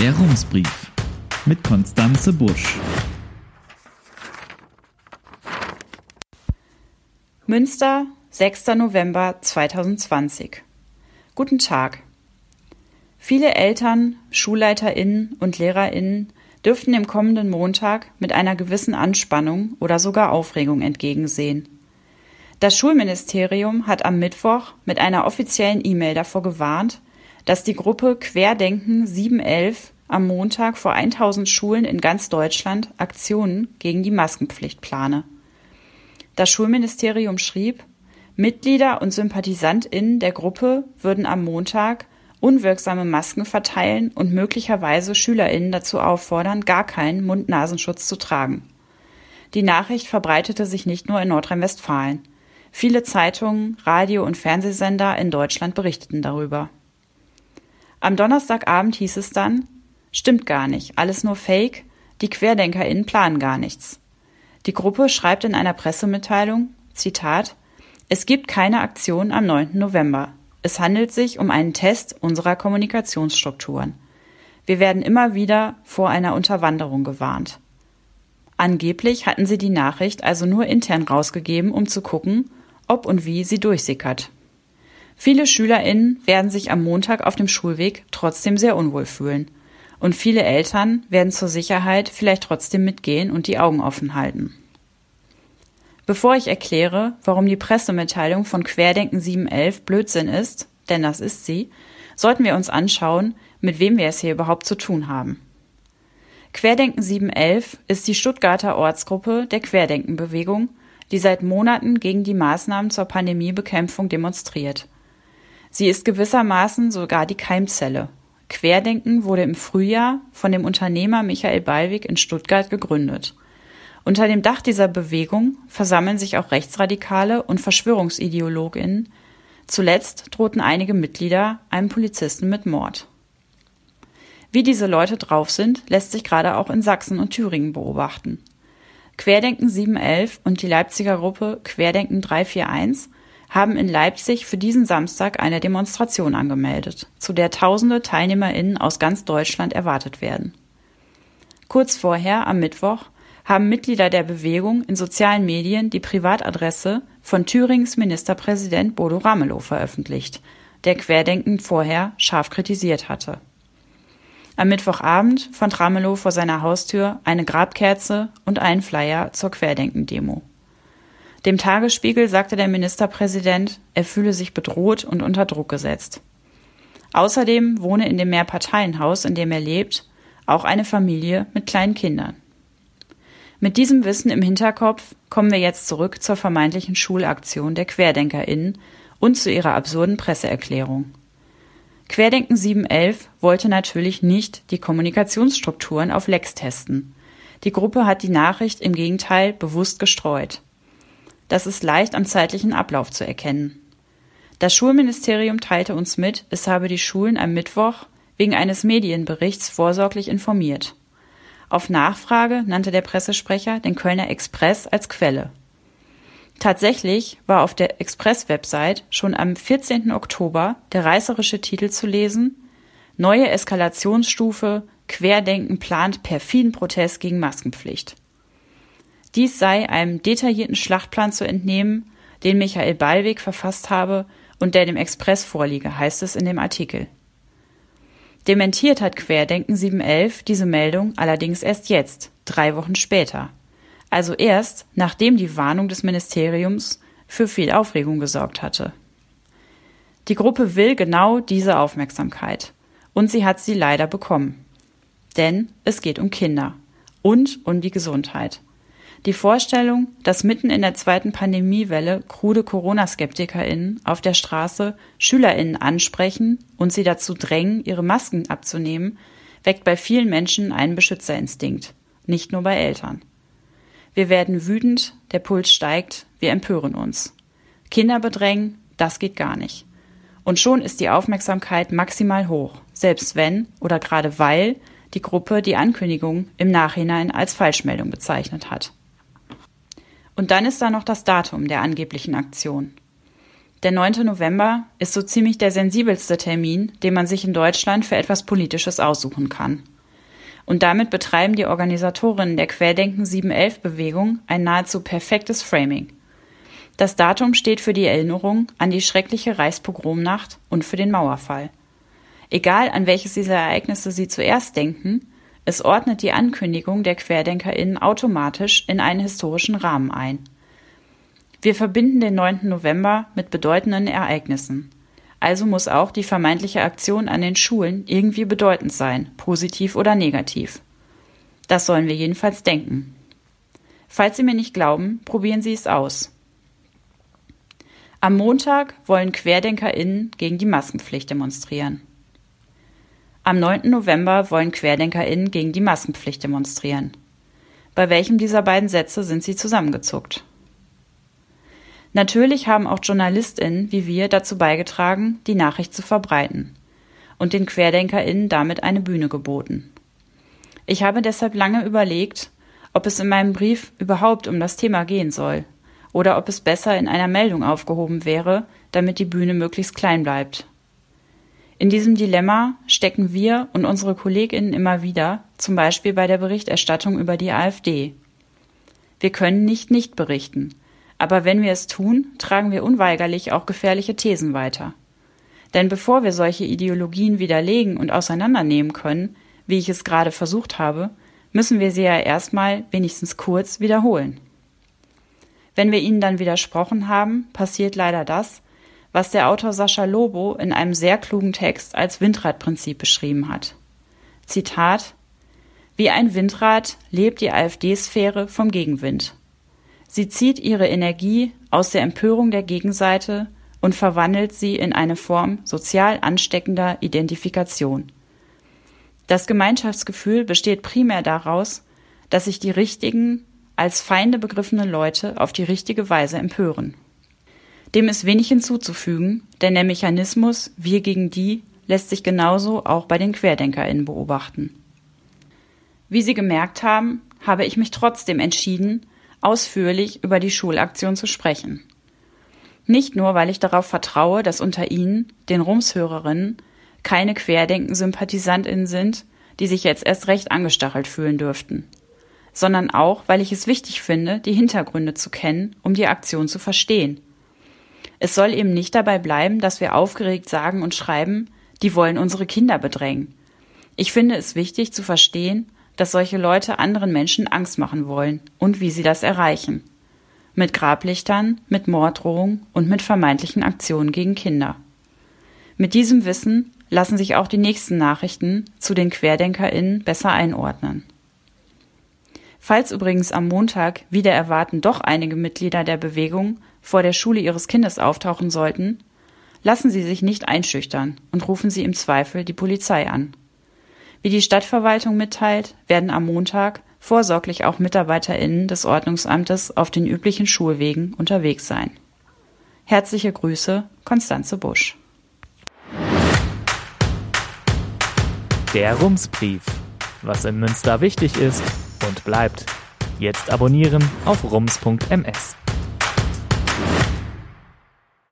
Der Rumsbrief mit Konstanze Busch. Münster, 6. November 2020. Guten Tag. Viele Eltern, Schulleiterinnen und Lehrerinnen dürften dem kommenden Montag mit einer gewissen Anspannung oder sogar Aufregung entgegensehen. Das Schulministerium hat am Mittwoch mit einer offiziellen E-Mail davor gewarnt, dass die Gruppe Querdenken 711 am Montag vor 1000 Schulen in ganz Deutschland Aktionen gegen die Maskenpflicht plane. Das Schulministerium schrieb, Mitglieder und SympathisantInnen der Gruppe würden am Montag unwirksame Masken verteilen und möglicherweise SchülerInnen dazu auffordern, gar keinen Mund-Nasenschutz zu tragen. Die Nachricht verbreitete sich nicht nur in Nordrhein-Westfalen. Viele Zeitungen, Radio- und Fernsehsender in Deutschland berichteten darüber. Am Donnerstagabend hieß es dann, stimmt gar nicht, alles nur Fake, die QuerdenkerInnen planen gar nichts. Die Gruppe schreibt in einer Pressemitteilung, Zitat, es gibt keine Aktion am 9. November. Es handelt sich um einen Test unserer Kommunikationsstrukturen. Wir werden immer wieder vor einer Unterwanderung gewarnt. Angeblich hatten sie die Nachricht also nur intern rausgegeben, um zu gucken, ob und wie sie durchsickert. Viele SchülerInnen werden sich am Montag auf dem Schulweg trotzdem sehr unwohl fühlen. Und viele Eltern werden zur Sicherheit vielleicht trotzdem mitgehen und die Augen offen halten. Bevor ich erkläre, warum die Pressemitteilung von Querdenken 711 Blödsinn ist, denn das ist sie, sollten wir uns anschauen, mit wem wir es hier überhaupt zu tun haben. Querdenken 711 ist die Stuttgarter Ortsgruppe der Querdenkenbewegung, die seit Monaten gegen die Maßnahmen zur Pandemiebekämpfung demonstriert. Sie ist gewissermaßen sogar die Keimzelle. Querdenken wurde im Frühjahr von dem Unternehmer Michael Ballweg in Stuttgart gegründet. Unter dem Dach dieser Bewegung versammeln sich auch Rechtsradikale und Verschwörungsideologinnen. Zuletzt drohten einige Mitglieder einem Polizisten mit Mord. Wie diese Leute drauf sind, lässt sich gerade auch in Sachsen und Thüringen beobachten. Querdenken 711 und die Leipziger Gruppe Querdenken 341 haben in Leipzig für diesen Samstag eine Demonstration angemeldet, zu der tausende TeilnehmerInnen aus ganz Deutschland erwartet werden. Kurz vorher, am Mittwoch, haben Mitglieder der Bewegung in sozialen Medien die Privatadresse von Thürings Ministerpräsident Bodo Ramelow veröffentlicht, der Querdenken vorher scharf kritisiert hatte. Am Mittwochabend fand Ramelow vor seiner Haustür eine Grabkerze und einen Flyer zur Querdenken-Demo. Dem Tagesspiegel sagte der Ministerpräsident, er fühle sich bedroht und unter Druck gesetzt. Außerdem wohne in dem Mehrparteienhaus, in dem er lebt, auch eine Familie mit kleinen Kindern. Mit diesem Wissen im Hinterkopf kommen wir jetzt zurück zur vermeintlichen Schulaktion der QuerdenkerInnen und zu ihrer absurden Presseerklärung. Querdenken 711 wollte natürlich nicht die Kommunikationsstrukturen auf Lex testen. Die Gruppe hat die Nachricht im Gegenteil bewusst gestreut. Das ist leicht am zeitlichen Ablauf zu erkennen. Das Schulministerium teilte uns mit, es habe die Schulen am Mittwoch wegen eines Medienberichts vorsorglich informiert. Auf Nachfrage nannte der Pressesprecher den Kölner Express als Quelle. Tatsächlich war auf der Express-Website schon am 14. Oktober der reißerische Titel zu lesen Neue Eskalationsstufe Querdenken plant perfiden Protest gegen Maskenpflicht. Dies sei einem detaillierten Schlachtplan zu entnehmen, den Michael Ballweg verfasst habe und der dem Express vorliege, heißt es in dem Artikel. Dementiert hat Querdenken 711 diese Meldung allerdings erst jetzt, drei Wochen später. Also erst, nachdem die Warnung des Ministeriums für viel Aufregung gesorgt hatte. Die Gruppe will genau diese Aufmerksamkeit. Und sie hat sie leider bekommen. Denn es geht um Kinder und um die Gesundheit. Die Vorstellung, dass mitten in der zweiten Pandemiewelle krude Corona-SkeptikerInnen auf der Straße SchülerInnen ansprechen und sie dazu drängen, ihre Masken abzunehmen, weckt bei vielen Menschen einen Beschützerinstinkt. Nicht nur bei Eltern. Wir werden wütend, der Puls steigt, wir empören uns. Kinder bedrängen, das geht gar nicht. Und schon ist die Aufmerksamkeit maximal hoch, selbst wenn oder gerade weil die Gruppe die Ankündigung im Nachhinein als Falschmeldung bezeichnet hat. Und dann ist da noch das Datum der angeblichen Aktion. Der 9. November ist so ziemlich der sensibelste Termin, den man sich in Deutschland für etwas Politisches aussuchen kann. Und damit betreiben die Organisatorinnen der Querdenken 711 Bewegung ein nahezu perfektes Framing. Das Datum steht für die Erinnerung an die schreckliche Reichspogromnacht und für den Mauerfall. Egal an welches dieser Ereignisse Sie zuerst denken, es ordnet die Ankündigung der QuerdenkerInnen automatisch in einen historischen Rahmen ein. Wir verbinden den 9. November mit bedeutenden Ereignissen. Also muss auch die vermeintliche Aktion an den Schulen irgendwie bedeutend sein, positiv oder negativ. Das sollen wir jedenfalls denken. Falls Sie mir nicht glauben, probieren Sie es aus. Am Montag wollen QuerdenkerInnen gegen die Maskenpflicht demonstrieren. Am 9. November wollen QuerdenkerInnen gegen die Maskenpflicht demonstrieren. Bei welchem dieser beiden Sätze sind sie zusammengezuckt? Natürlich haben auch JournalistInnen wie wir dazu beigetragen, die Nachricht zu verbreiten und den QuerdenkerInnen damit eine Bühne geboten. Ich habe deshalb lange überlegt, ob es in meinem Brief überhaupt um das Thema gehen soll oder ob es besser in einer Meldung aufgehoben wäre, damit die Bühne möglichst klein bleibt. In diesem Dilemma stecken wir und unsere Kolleginnen immer wieder, zum Beispiel bei der Berichterstattung über die AfD. Wir können nicht nicht berichten, aber wenn wir es tun, tragen wir unweigerlich auch gefährliche Thesen weiter. Denn bevor wir solche Ideologien widerlegen und auseinandernehmen können, wie ich es gerade versucht habe, müssen wir sie ja erstmal wenigstens kurz wiederholen. Wenn wir ihnen dann widersprochen haben, passiert leider das, was der Autor Sascha Lobo in einem sehr klugen Text als Windradprinzip beschrieben hat. Zitat Wie ein Windrad lebt die AfD-Sphäre vom Gegenwind. Sie zieht ihre Energie aus der Empörung der Gegenseite und verwandelt sie in eine Form sozial ansteckender Identifikation. Das Gemeinschaftsgefühl besteht primär daraus, dass sich die richtigen als Feinde begriffene Leute auf die richtige Weise empören. Dem ist wenig hinzuzufügen, denn der Mechanismus wir gegen die lässt sich genauso auch bei den QuerdenkerInnen beobachten. Wie Sie gemerkt haben, habe ich mich trotzdem entschieden, ausführlich über die Schulaktion zu sprechen. Nicht nur, weil ich darauf vertraue, dass unter Ihnen, den Rumshörerinnen, keine Querdenken-SympathisantInnen sind, die sich jetzt erst recht angestachelt fühlen dürften sondern auch, weil ich es wichtig finde, die Hintergründe zu kennen, um die Aktion zu verstehen. Es soll eben nicht dabei bleiben, dass wir aufgeregt sagen und schreiben, die wollen unsere Kinder bedrängen. Ich finde es wichtig zu verstehen, dass solche Leute anderen Menschen Angst machen wollen und wie sie das erreichen. Mit Grablichtern, mit Morddrohungen und mit vermeintlichen Aktionen gegen Kinder. Mit diesem Wissen lassen sich auch die nächsten Nachrichten zu den QuerdenkerInnen besser einordnen. Falls übrigens am Montag wieder erwarten doch einige Mitglieder der Bewegung vor der Schule ihres Kindes auftauchen sollten, lassen Sie sich nicht einschüchtern und rufen Sie im Zweifel die Polizei an. Wie die Stadtverwaltung mitteilt, werden am Montag vorsorglich auch MitarbeiterInnen des Ordnungsamtes auf den üblichen Schulwegen unterwegs sein. Herzliche Grüße, Konstanze Busch. Der Rumsbrief. Was in Münster wichtig ist und bleibt. Jetzt abonnieren auf rums.ms.